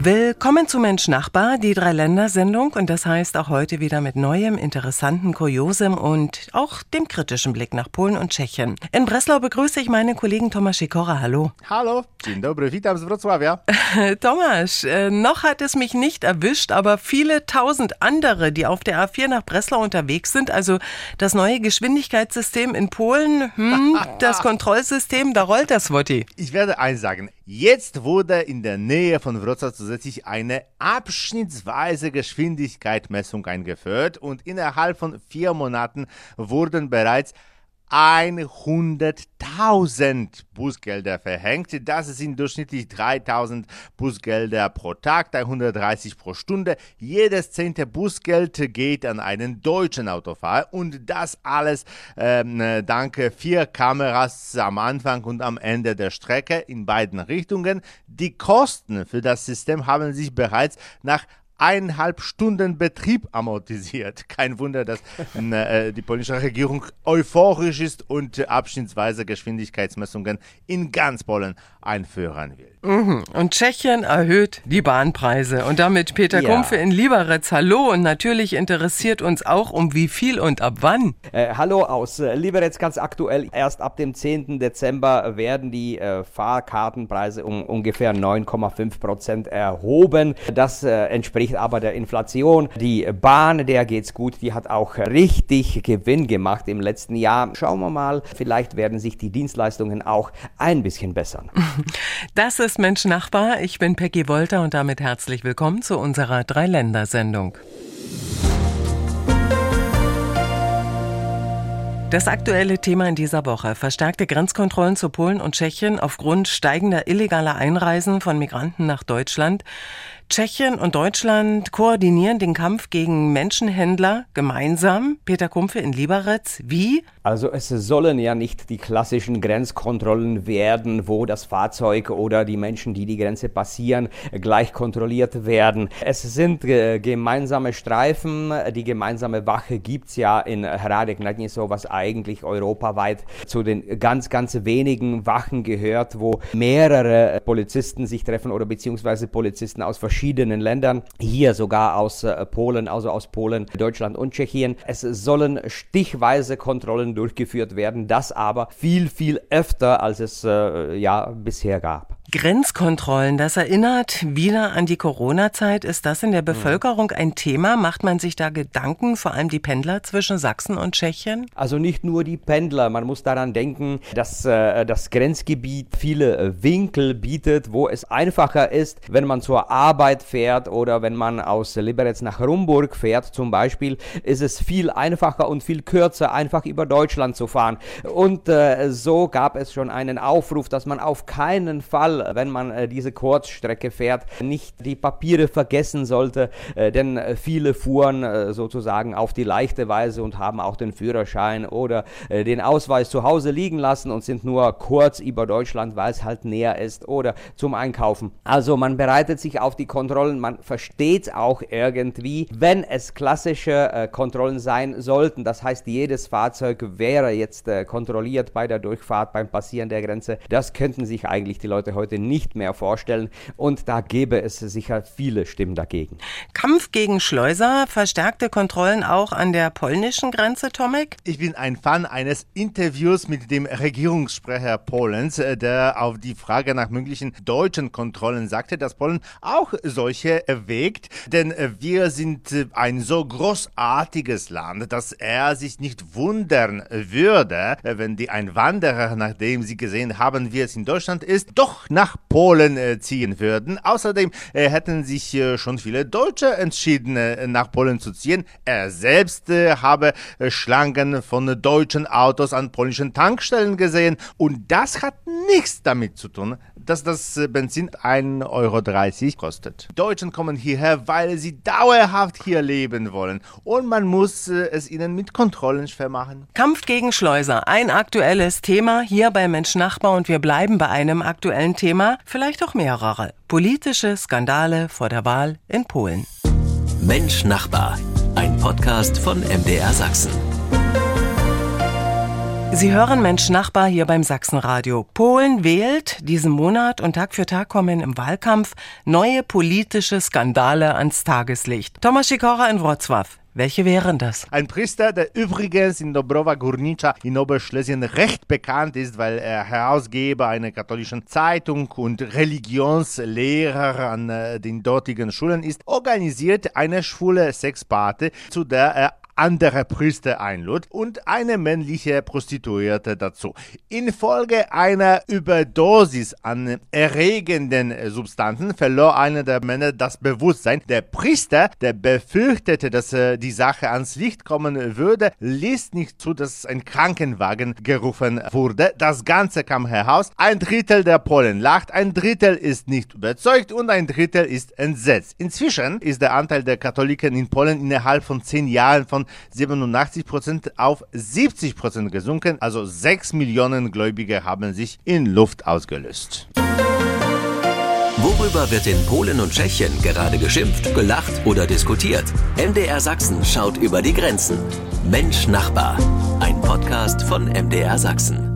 Willkommen zu Mensch Nachbar, die Drei-Länder-Sendung. Und das heißt auch heute wieder mit neuem, interessanten Kuriosem und auch dem kritischen Blick nach Polen und Tschechien. In Breslau begrüße ich meinen Kollegen Tomasz Sikora. Hallo. Hallo, dzień dobry, witam z Wrocławia. Tomasz, äh, noch hat es mich nicht erwischt, aber viele tausend andere, die auf der A4 nach Breslau unterwegs sind, also das neue Geschwindigkeitssystem in Polen, hm, das Kontrollsystem, da rollt das Wotti. Ich werde eins sagen. Jetzt wurde in der Nähe von Wrocław zusätzlich eine abschnittsweise Geschwindigkeitsmessung eingeführt und innerhalb von vier Monaten wurden bereits 100.000 Bußgelder verhängt. Das sind durchschnittlich 3.000 Bußgelder pro Tag, 130 pro Stunde. Jedes zehnte Bußgeld geht an einen deutschen Autofahrer und das alles ähm, dank vier Kameras am Anfang und am Ende der Strecke in beiden Richtungen. Die Kosten für das System haben sich bereits nach eineinhalb Stunden Betrieb amortisiert. Kein Wunder, dass äh, die polnische Regierung euphorisch ist und äh, abschnittsweise Geschwindigkeitsmessungen in ganz Polen einführen will. Mhm. Und Tschechien erhöht die Bahnpreise. Und damit Peter ja. Kumpfe in Liberec. Hallo. Und natürlich interessiert uns auch, um wie viel und ab wann. Äh, hallo aus äh, Liberec ganz aktuell. Erst ab dem 10. Dezember werden die äh, Fahrkartenpreise um ungefähr 9,5 Prozent erhoben. Das äh, entspricht aber der Inflation. Die Bahn, der geht's gut. Die hat auch richtig Gewinn gemacht im letzten Jahr. Schauen wir mal. Vielleicht werden sich die Dienstleistungen auch ein bisschen bessern. Das ist Mensch Nachbar. Ich bin Peggy Wolter und damit herzlich willkommen zu unserer Dreiländersendung. Das aktuelle Thema in dieser Woche. Verstärkte Grenzkontrollen zu Polen und Tschechien aufgrund steigender illegaler Einreisen von Migranten nach Deutschland. Tschechien und Deutschland koordinieren den Kampf gegen Menschenhändler gemeinsam. Peter Kumpfe in Liberec. Wie? Also es sollen ja nicht die klassischen Grenzkontrollen werden, wo das Fahrzeug oder die Menschen, die die Grenze passieren, gleich kontrolliert werden. Es sind äh, gemeinsame Streifen. Die gemeinsame Wache gibt's ja in Hradec so was eigentlich europaweit zu den ganz, ganz wenigen Wachen gehört, wo mehrere Polizisten sich treffen oder beziehungsweise Polizisten aus verschiedenen verschiedenen Ländern, hier sogar aus äh, Polen, also aus Polen, Deutschland und Tschechien. Es sollen stichweise Kontrollen durchgeführt werden, das aber viel, viel öfter, als es äh, ja bisher gab. Grenzkontrollen, das erinnert wieder an die Corona-Zeit. Ist das in der Bevölkerung ein Thema? Macht man sich da Gedanken, vor allem die Pendler zwischen Sachsen und Tschechien? Also nicht nur die Pendler. Man muss daran denken, dass äh, das Grenzgebiet viele äh, Winkel bietet, wo es einfacher ist, wenn man zur Arbeit fährt oder wenn man aus Liberec nach Rumburg fährt zum Beispiel, ist es viel einfacher und viel kürzer, einfach über Deutschland zu fahren. Und äh, so gab es schon einen Aufruf, dass man auf keinen Fall wenn man äh, diese Kurzstrecke fährt, nicht die Papiere vergessen sollte, äh, denn viele fuhren äh, sozusagen auf die leichte Weise und haben auch den Führerschein oder den Ausweis zu Hause liegen lassen und sind nur kurz über Deutschland, weil es halt näher ist oder zum Einkaufen. Also man bereitet sich auf die Kontrollen, man versteht auch irgendwie, wenn es klassische Kontrollen sein sollten, das heißt jedes Fahrzeug wäre jetzt kontrolliert bei der Durchfahrt, beim Passieren der Grenze, das könnten sich eigentlich die Leute heute heute nicht mehr vorstellen. Und da gäbe es sicher viele Stimmen dagegen. Kampf gegen Schleuser, verstärkte Kontrollen auch an der polnischen Grenze, Tomek? Ich bin ein Fan eines Interviews mit dem Regierungssprecher Polens, äh, der auf die Frage nach möglichen deutschen Kontrollen sagte, dass Polen auch solche erwägt. Denn äh, wir sind äh, ein so großartiges Land, dass er sich nicht wundern würde, wenn die Einwanderer, nachdem sie gesehen haben, wie es in Deutschland ist, doch nach Polen äh, ziehen würden. Außerdem äh, hätten sich äh, schon viele Deutsche entschieden, nach Polen zu ziehen. Er selbst habe Schlangen von deutschen Autos an polnischen Tankstellen gesehen und das hat nichts damit zu tun, dass das Benzin 1,30 Euro kostet. Deutschen kommen hierher, weil sie dauerhaft hier leben wollen und man muss es ihnen mit Kontrollen schwer machen. Kampf gegen Schleuser, ein aktuelles Thema hier bei Mensch Nachbar und wir bleiben bei einem aktuellen Thema, vielleicht auch mehrere. Politische Skandale vor der Wahl in Polen. Mensch Nachbar, ein Podcast von MDR Sachsen. Sie hören Mensch Nachbar hier beim Sachsenradio. Polen wählt diesen Monat und Tag für Tag kommen im Wahlkampf neue politische Skandale ans Tageslicht. Thomas Sikora in Wrocław. Welche wären das? Ein Priester, der übrigens in Dobrowa Górnicza in Oberschlesien recht bekannt ist, weil er Herausgeber einer katholischen Zeitung und Religionslehrer an äh, den dortigen Schulen ist, organisiert eine schwule Sexparty, zu der er andere Priester einlud und eine männliche Prostituierte dazu. Infolge einer Überdosis an erregenden Substanzen verlor einer der Männer das Bewusstsein. Der Priester, der befürchtete, dass äh, die Sache ans Licht kommen würde, ließ nicht zu, dass ein Krankenwagen gerufen wurde. Das Ganze kam heraus. Ein Drittel der Polen lacht, ein Drittel ist nicht überzeugt und ein Drittel ist entsetzt. Inzwischen ist der Anteil der Katholiken in Polen innerhalb von zehn Jahren von 87 Prozent auf 70 Prozent gesunken. Also 6 Millionen Gläubige haben sich in Luft ausgelöst. Worüber wird in Polen und Tschechien gerade geschimpft, gelacht oder diskutiert? MDR Sachsen schaut über die Grenzen. Mensch Nachbar, ein Podcast von MDR Sachsen.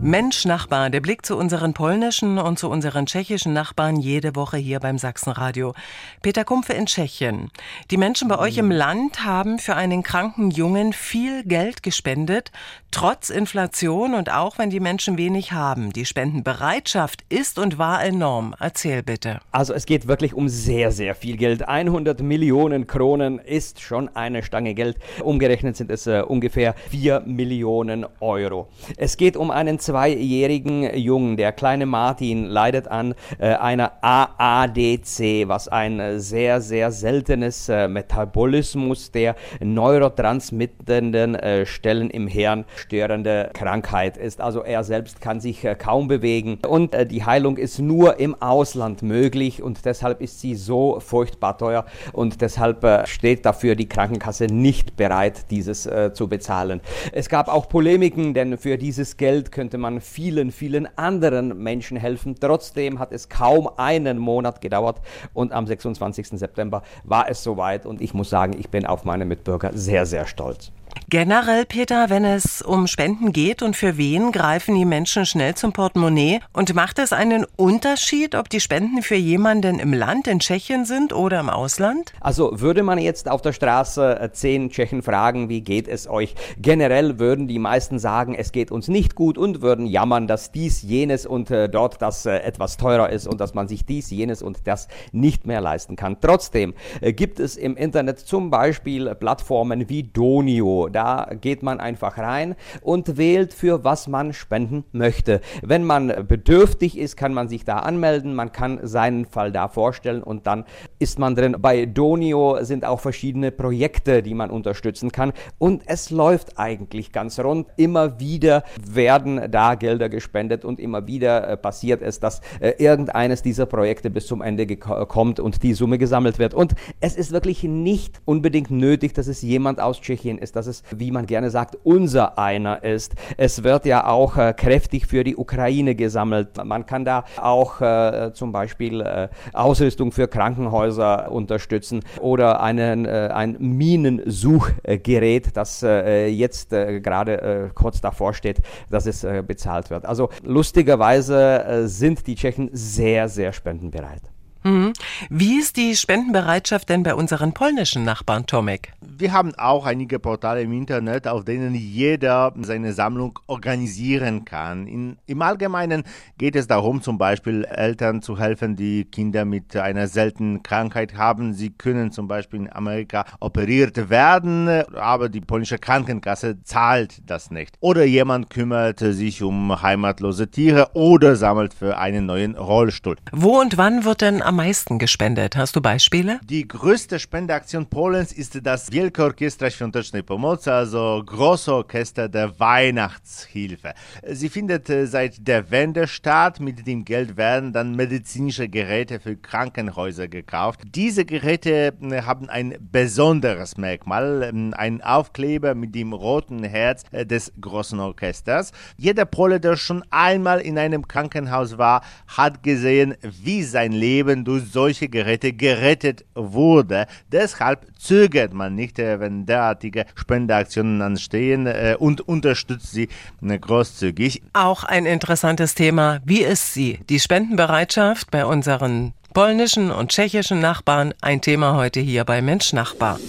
Mensch Nachbar, der Blick zu unseren polnischen und zu unseren tschechischen Nachbarn jede Woche hier beim Sachsenradio. Peter Kumpfe in Tschechien. Die Menschen bei euch im Land haben für einen kranken Jungen viel Geld gespendet, trotz Inflation und auch wenn die Menschen wenig haben. Die Spendenbereitschaft ist und war enorm. Erzähl bitte. Also es geht wirklich um sehr, sehr viel Geld. 100 Millionen Kronen ist schon eine Stange Geld. Umgerechnet sind es äh, ungefähr 4 Millionen Euro. Es geht um einen zweijährigen Jungen, der kleine Martin, leidet an äh, einer AADC, was ein äh, sehr, sehr seltenes äh, Metabolismus der neurotransmittenden äh, Stellen im Hirn störende Krankheit ist. Also er selbst kann sich äh, kaum bewegen und äh, die Heilung ist nur im Ausland möglich und deshalb ist sie so furchtbar teuer und deshalb steht dafür die Krankenkasse nicht bereit, dieses zu bezahlen. Es gab auch Polemiken, denn für dieses Geld könnte man vielen, vielen anderen Menschen helfen. Trotzdem hat es kaum einen Monat gedauert und am 26. September war es soweit und ich muss sagen, ich bin auf meine Mitbürger sehr, sehr stolz. Generell, Peter, wenn es um Spenden geht und für wen greifen die Menschen schnell zum Portemonnaie? Und macht es einen Unterschied, ob die Spenden für jemanden im Land, in Tschechien sind oder im Ausland? Also würde man jetzt auf der Straße äh, zehn Tschechen fragen, wie geht es euch? Generell würden die meisten sagen, es geht uns nicht gut und würden jammern, dass dies, jenes und äh, dort das äh, etwas teurer ist und dass man sich dies, jenes und das nicht mehr leisten kann. Trotzdem gibt es im Internet zum Beispiel Plattformen wie Donio da geht man einfach rein und wählt, für was man spenden möchte. Wenn man bedürftig ist, kann man sich da anmelden, man kann seinen Fall da vorstellen und dann ist man drin. Bei Donio sind auch verschiedene Projekte, die man unterstützen kann und es läuft eigentlich ganz rund. Immer wieder werden da Gelder gespendet und immer wieder äh, passiert es, dass äh, irgendeines dieser Projekte bis zum Ende kommt und die Summe gesammelt wird. Und es ist wirklich nicht unbedingt nötig, dass es jemand aus Tschechien ist, dass es wie man gerne sagt, unser einer ist. Es wird ja auch äh, kräftig für die Ukraine gesammelt. Man kann da auch äh, zum Beispiel äh, Ausrüstung für Krankenhäuser unterstützen oder einen, äh, ein Minensuchgerät, das äh, jetzt äh, gerade kurz davor steht, dass es bezahlt wird. Also lustigerweise sind die Tschechen sehr, sehr spendenbereit. Mhm. Wie ist die Spendenbereitschaft denn bei unseren polnischen Nachbarn, Tomek? Wir haben auch einige Portale im Internet, auf denen jeder seine Sammlung organisieren kann. In, Im Allgemeinen geht es darum, zum Beispiel Eltern zu helfen, die Kinder mit einer seltenen Krankheit haben. Sie können zum Beispiel in Amerika operiert werden, aber die polnische Krankenkasse zahlt das nicht. Oder jemand kümmert sich um heimatlose Tiere oder sammelt für einen neuen Rollstuhl. Wo und wann wird denn am meisten gespendet? Hast du Beispiele? Die größte Spendeaktion Polens ist das Wielkie Orkiestra Świątecznej Pomocy, also große Orchester der Weihnachtshilfe. Sie findet äh, seit der Wende statt. Mit dem Geld werden dann medizinische Geräte für Krankenhäuser gekauft. Diese Geräte äh, haben ein besonderes Merkmal, ähm, ein Aufkleber mit dem roten Herz äh, des großen Orchesters. Jeder Pole, der schon einmal in einem Krankenhaus war, hat gesehen, wie sein Leben durch solche Geräte gerettet wurde. Deshalb zögert man nicht, wenn derartige Spendeaktionen anstehen und unterstützt sie großzügig. Auch ein interessantes Thema. Wie ist sie? Die Spendenbereitschaft bei unseren polnischen und tschechischen Nachbarn. Ein Thema heute hier bei Mensch Nachbar.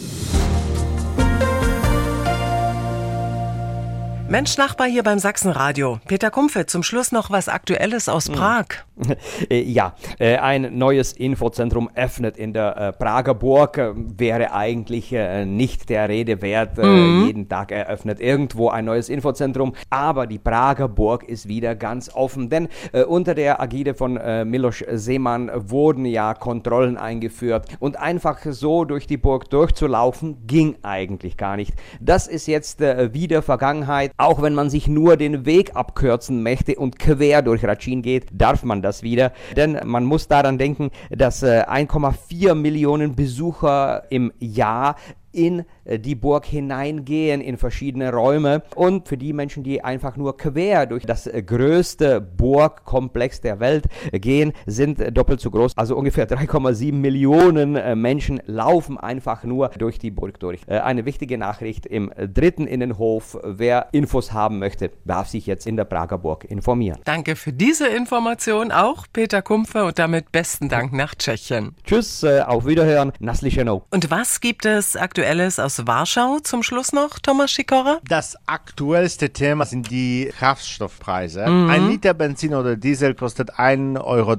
Mensch Nachbar hier beim Sachsenradio. Peter Kumpfe, zum Schluss noch was Aktuelles aus hm. Prag. Äh, ja, äh, ein neues Infozentrum öffnet in der äh, Prager Burg. Wäre eigentlich nicht der Rede wert. Mhm. Jeden Tag eröffnet irgendwo ein neues Infozentrum. Aber die Prager Burg ist wieder ganz offen. Denn unter der Agide von Miloš Seemann wurden ja Kontrollen eingeführt. Und einfach so durch die Burg durchzulaufen, ging eigentlich gar nicht. Das ist jetzt wieder Vergangenheit. Auch wenn man sich nur den Weg abkürzen möchte und quer durch Ratschin geht, darf man das wieder. Denn man muss daran denken, dass 1,4 äh, Millionen Besucher im Jahr in die Burg hineingehen, in verschiedene Räume. Und für die Menschen, die einfach nur quer durch das äh, größte Burgkomplex der Welt äh, gehen, sind doppelt so groß. Also ungefähr 3,7 Millionen Menschen laufen einfach nur durch die Burg durch. Eine wichtige Nachricht im dritten Innenhof. Wer Infos haben möchte, darf sich jetzt in der Prager Burg informieren. Danke für diese Information auch, Peter Kumpfer, und damit besten Dank nach Tschechien. Tschüss, auf Wiederhören, Naslicheno. Und was gibt es Aktuelles aus Warschau zum Schluss noch, Thomas Schikora? Das aktuellste Thema sind die Kraftstoffpreise. Mhm. Ein Liter Benzin oder Diesel kostet 1,30 Euro.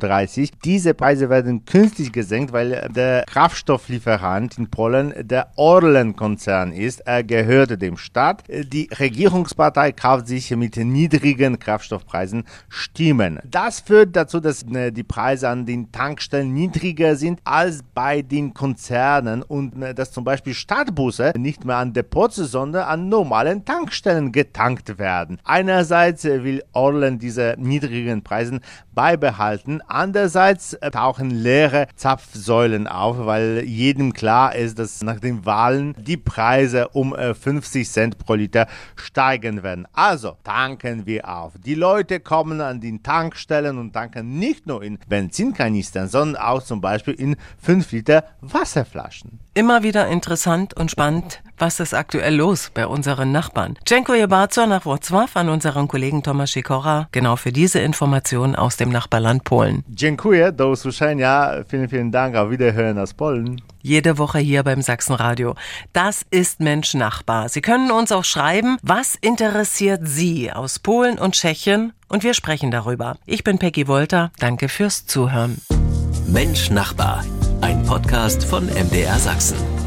Diese Preise werden künstlich gesenkt, weil der Kraftstofflieferant in Polen der Orlen-Konzern ist. Er gehört dem Staat. Die Regierungspartei kauft sich mit niedrigen Kraftstoffpreisen Stimmen. Das führt dazu, dass äh, die Preise an den Tankstellen niedriger sind als bei den Konzernen und äh, dass zum Beispiel Stadtbusse nicht mehr an Depots, sondern an normalen Tankstellen getankt werden. Einerseits will Orlen diese niedrigen Preisen beibehalten, andererseits tauchen leere Zapfsäulen auf, weil jedem klar ist, dass nach den Wahlen die Preise um 50 äh, Cent pro Liter steigen werden. Also tanken wir auf. Die Leute kommen an den Tankstellen und tanken nicht nur in Benzinkanistern, sondern auch zum Beispiel in 5 Liter Wasserflaschen. Immer wieder interessant und spannend, was ist aktuell los bei unseren Nachbarn. Dziękuję bardzo nach Wrocław an unseren Kollegen Tomasz Sikora, genau für diese Informationen aus dem Nachbarland Polen. Dziękuję, do usłyszenia. Vielen, vielen Dank, auf Wiederhören aus Polen. Jede Woche hier beim Sachsenradio. Das ist Mensch Nachbar. Sie können uns auch schreiben, was interessiert Sie aus Polen und Tschechien? Und wir sprechen darüber. Ich bin Peggy Wolter. Danke fürs Zuhören. Mensch Nachbar ein Podcast von MDR Sachsen.